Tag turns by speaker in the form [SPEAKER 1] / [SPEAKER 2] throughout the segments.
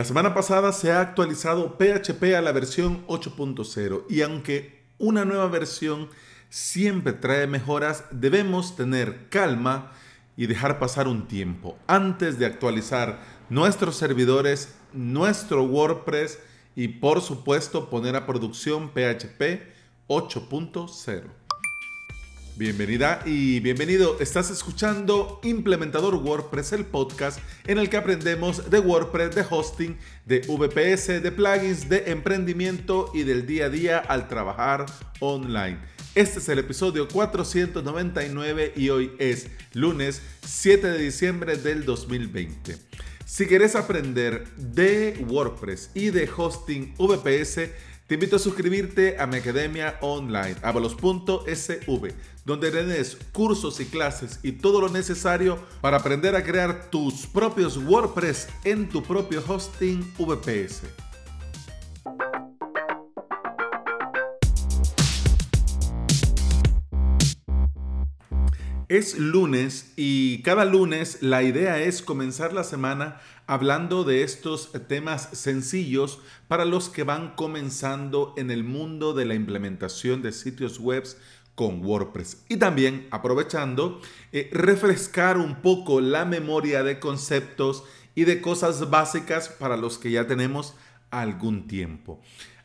[SPEAKER 1] La semana pasada se ha actualizado PHP a la versión 8.0 y aunque una nueva versión siempre trae mejoras, debemos tener calma y dejar pasar un tiempo antes de actualizar nuestros servidores, nuestro WordPress y por supuesto poner a producción PHP 8.0. Bienvenida y bienvenido. Estás escuchando Implementador WordPress, el podcast en el que aprendemos de WordPress, de hosting, de VPS, de plugins, de emprendimiento y del día a día al trabajar online. Este es el episodio 499 y hoy es lunes 7 de diciembre del 2020. Si quieres aprender de WordPress y de hosting VPS, te invito a suscribirte a mi academia online, avalos.sv, donde tienes cursos y clases y todo lo necesario para aprender a crear tus propios WordPress en tu propio hosting VPS. Es lunes y cada lunes la idea es comenzar la semana hablando de estos temas sencillos para los que van comenzando en el mundo de la implementación de sitios web con WordPress. Y también aprovechando, eh, refrescar un poco la memoria de conceptos y de cosas básicas para los que ya tenemos algún tiempo.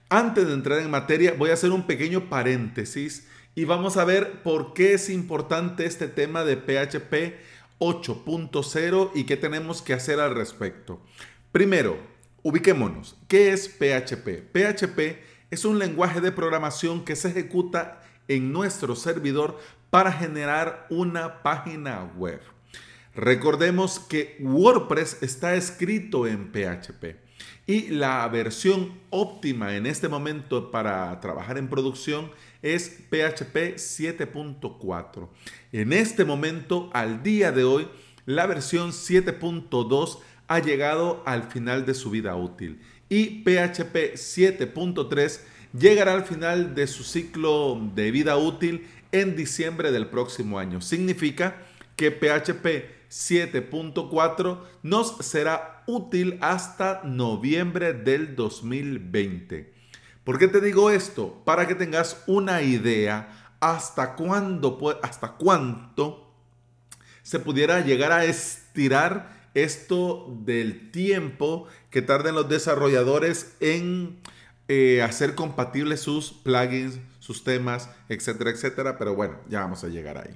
[SPEAKER 1] Antes de entrar en materia, voy a hacer un pequeño paréntesis y vamos a ver por qué es importante este tema de PHP 8.0 y qué tenemos que hacer al respecto. Primero, ubiquémonos. ¿Qué es PHP? PHP es un lenguaje de programación que se ejecuta en nuestro servidor para generar una página web. Recordemos que WordPress está escrito en PHP y la versión óptima en este momento para trabajar en producción es PHP 7.4. En este momento, al día de hoy, la versión 7.2 ha llegado al final de su vida útil y PHP 7.3 llegará al final de su ciclo de vida útil en diciembre del próximo año. Significa que PHP 7.4 nos será útil hasta noviembre del 2020. ¿Por qué te digo esto? Para que tengas una idea hasta cuándo, hasta cuánto se pudiera llegar a estirar esto del tiempo que tarden los desarrolladores en eh, hacer compatibles sus plugins, sus temas, etcétera, etcétera. Pero bueno, ya vamos a llegar ahí.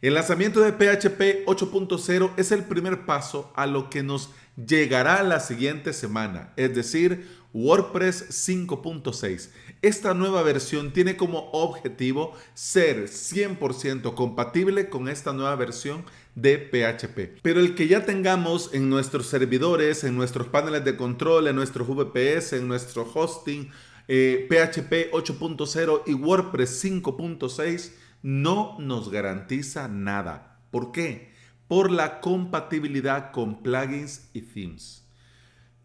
[SPEAKER 1] El lanzamiento de PHP 8.0 es el primer paso a lo que nos llegará la siguiente semana, es decir, WordPress 5.6. Esta nueva versión tiene como objetivo ser 100% compatible con esta nueva versión de PHP. Pero el que ya tengamos en nuestros servidores, en nuestros paneles de control, en nuestros VPS, en nuestro hosting, PHP eh, 8.0 y WordPress 5.6 no nos garantiza nada. ¿Por qué? Por la compatibilidad con plugins y themes.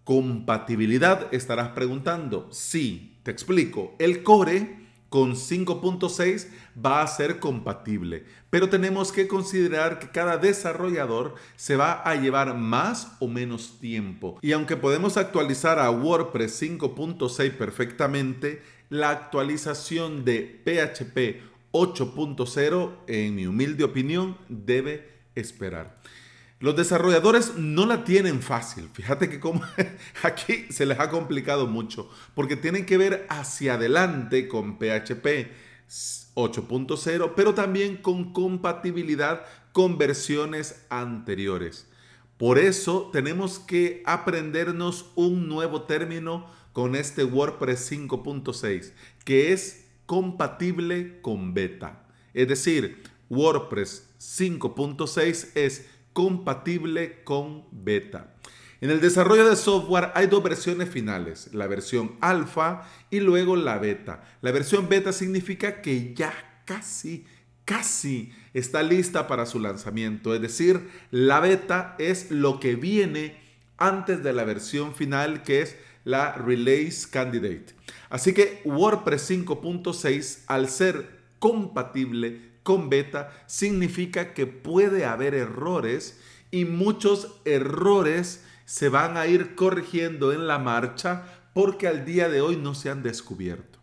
[SPEAKER 1] Compatibilidad, estarás preguntando. Sí, te explico. El core con 5.6 va a ser compatible, pero tenemos que considerar que cada desarrollador se va a llevar más o menos tiempo. Y aunque podemos actualizar a WordPress 5.6 perfectamente, la actualización de PHP 8.0, en mi humilde opinión, debe esperar. Los desarrolladores no la tienen fácil. Fíjate que aquí se les ha complicado mucho porque tienen que ver hacia adelante con PHP 8.0, pero también con compatibilidad con versiones anteriores. Por eso tenemos que aprendernos un nuevo término con este WordPress 5.6, que es compatible con beta. Es decir, WordPress 5.6 es compatible con beta. En el desarrollo de software hay dos versiones finales, la versión alfa y luego la beta. La versión beta significa que ya casi, casi está lista para su lanzamiento. Es decir, la beta es lo que viene antes de la versión final que es la Release Candidate. Así que WordPress 5.6 al ser compatible con beta significa que puede haber errores y muchos errores se van a ir corrigiendo en la marcha porque al día de hoy no se han descubierto.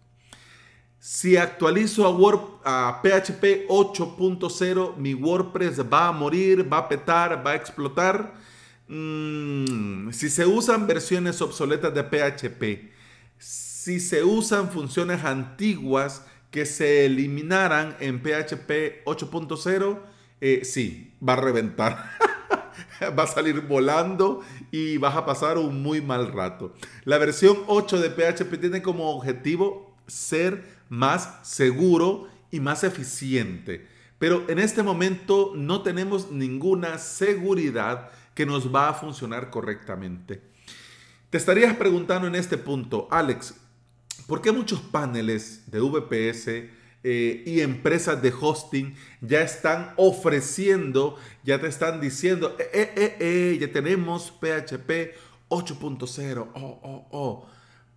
[SPEAKER 1] Si actualizo a, PHP 8.0, mi WordPress va a morir, va a petar, va a explotar. Mm, si se usan versiones obsoletas de PHP, si se usan funciones antiguas que se eliminaran en PHP 8.0, eh, sí, va a reventar. va a salir volando y vas a pasar un muy mal rato. La versión 8 de PHP tiene como objetivo ser más seguro y más eficiente. Pero en este momento no tenemos ninguna seguridad que nos va a funcionar correctamente. Te estarías preguntando en este punto, Alex, ¿por qué muchos paneles de VPS eh, y empresas de hosting ya están ofreciendo, ya te están diciendo, eh, eh, eh, eh ya tenemos PHP 8.0, oh, oh, oh.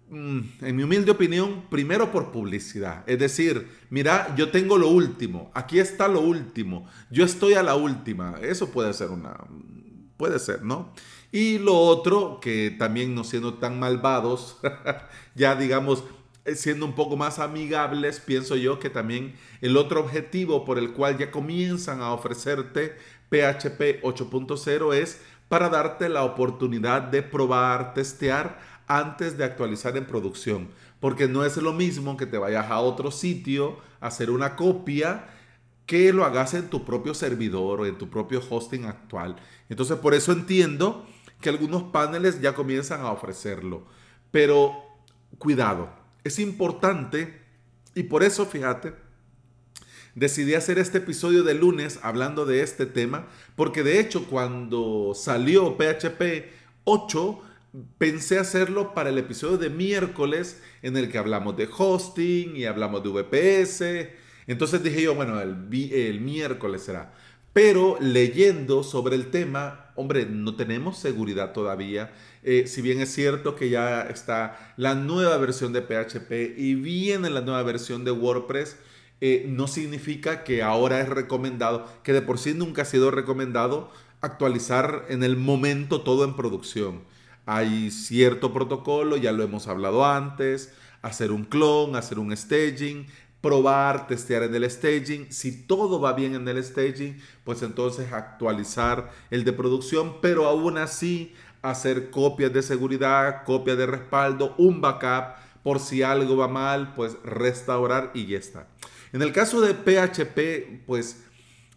[SPEAKER 1] Mm, en mi humilde opinión, primero por publicidad. Es decir, mira, yo tengo lo último, aquí está lo último, yo estoy a la última. Eso puede ser una... Puede ser, ¿no? Y lo otro, que también no siendo tan malvados, ya digamos, siendo un poco más amigables, pienso yo que también el otro objetivo por el cual ya comienzan a ofrecerte PHP 8.0 es para darte la oportunidad de probar, testear antes de actualizar en producción. Porque no es lo mismo que te vayas a otro sitio a hacer una copia que lo hagas en tu propio servidor o en tu propio hosting actual. Entonces por eso entiendo que algunos paneles ya comienzan a ofrecerlo. Pero cuidado, es importante y por eso, fíjate, decidí hacer este episodio de lunes hablando de este tema, porque de hecho cuando salió PHP 8, pensé hacerlo para el episodio de miércoles en el que hablamos de hosting y hablamos de VPS. Entonces dije yo, bueno, el, el miércoles será. Pero leyendo sobre el tema, hombre, no tenemos seguridad todavía eh, si bien es cierto que ya está la nueva versión de PHP y viene la nueva versión de WordPress, eh, no significa que ahora es recomendado, que de por sí nunca ha sido recomendado actualizar en el momento todo en producción. Hay cierto protocolo, ya lo hemos hablado antes, hacer un clon, hacer un staging, probar, testear en el staging. Si todo va bien en el staging, pues entonces actualizar el de producción, pero aún así hacer copias de seguridad, copias de respaldo, un backup, por si algo va mal, pues restaurar y ya está. En el caso de PHP, pues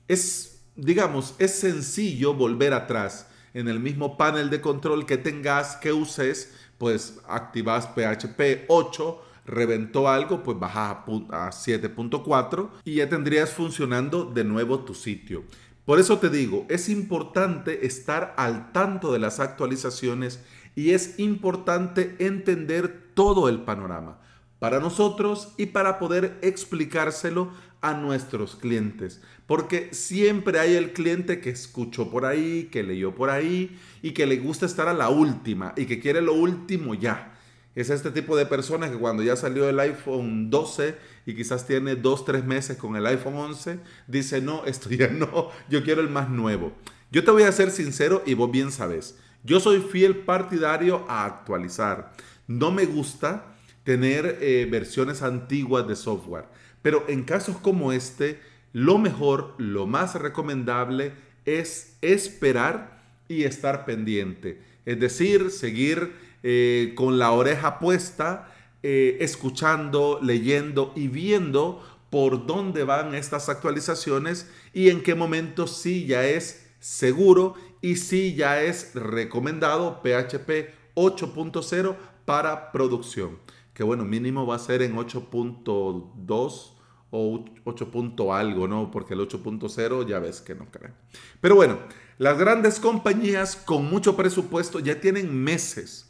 [SPEAKER 1] es, digamos, es sencillo volver atrás. En el mismo panel de control que tengas, que uses, pues activas PHP 8, reventó algo, pues bajas a 7.4 y ya tendrías funcionando de nuevo tu sitio. Por eso te digo, es importante estar al tanto de las actualizaciones y es importante entender todo el panorama para nosotros y para poder explicárselo a nuestros clientes. Porque siempre hay el cliente que escuchó por ahí, que leyó por ahí y que le gusta estar a la última y que quiere lo último ya. Es este tipo de personas que cuando ya salió el iPhone 12 y quizás tiene 2, 3 meses con el iPhone 11, dice, no, esto ya no, yo quiero el más nuevo. Yo te voy a ser sincero y vos bien sabes, yo soy fiel partidario a actualizar. No me gusta tener eh, versiones antiguas de software, pero en casos como este, lo mejor, lo más recomendable es esperar y estar pendiente. Es decir, seguir eh, con la oreja puesta, eh, escuchando, leyendo y viendo por dónde van estas actualizaciones y en qué momento sí ya es seguro y sí ya es recomendado PHP 8.0 para producción. Que bueno, mínimo va a ser en 8.2 o 8. algo, ¿no? Porque el 8.0 ya ves que no creo. Pero bueno, las grandes compañías con mucho presupuesto ya tienen meses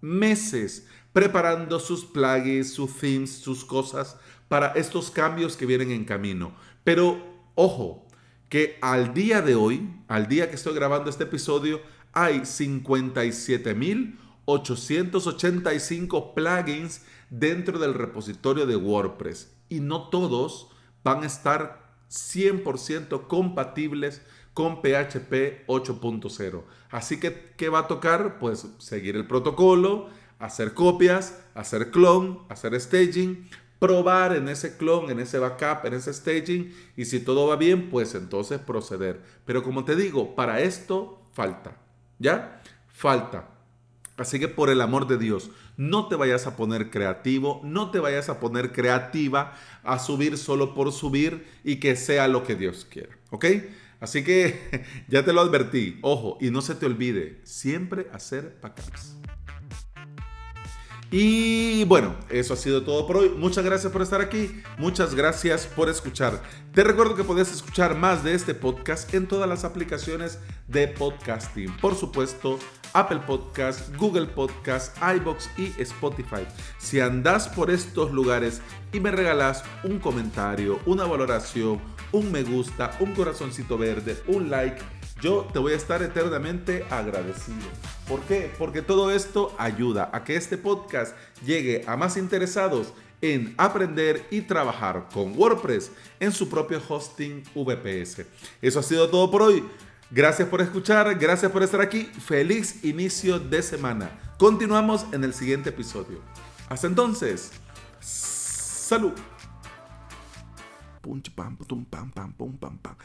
[SPEAKER 1] meses preparando sus plugins, sus themes, sus cosas para estos cambios que vienen en camino. Pero ojo, que al día de hoy, al día que estoy grabando este episodio, hay 57.885 plugins dentro del repositorio de WordPress y no todos van a estar 100% compatibles con PHP 8.0. Así que, ¿qué va a tocar? Pues seguir el protocolo, hacer copias, hacer clon, hacer staging, probar en ese clon, en ese backup, en ese staging y si todo va bien, pues entonces proceder. Pero como te digo, para esto falta, ¿ya? Falta. Así que por el amor de Dios, no te vayas a poner creativo, no te vayas a poner creativa a subir solo por subir y que sea lo que Dios quiera, ¿ok? Así que ya te lo advertí, ojo, y no se te olvide, siempre hacer backups. Y bueno, eso ha sido todo por hoy. Muchas gracias por estar aquí. Muchas gracias por escuchar. Te recuerdo que puedes escuchar más de este podcast en todas las aplicaciones de podcasting. Por supuesto, Apple Podcast, Google Podcast, iBox y Spotify. Si andas por estos lugares y me regalas un comentario, una valoración, un me gusta, un corazoncito verde, un like, yo te voy a estar eternamente agradecido. ¿Por qué? Porque todo esto ayuda a que este podcast llegue a más interesados en aprender y trabajar con WordPress en su propio hosting VPS. Eso ha sido todo por hoy. Gracias por escuchar, gracias por estar aquí. Feliz inicio de semana. Continuamos en el siguiente episodio. Hasta entonces, salud. Pum, pam, pam, pam, pum, pam, pam,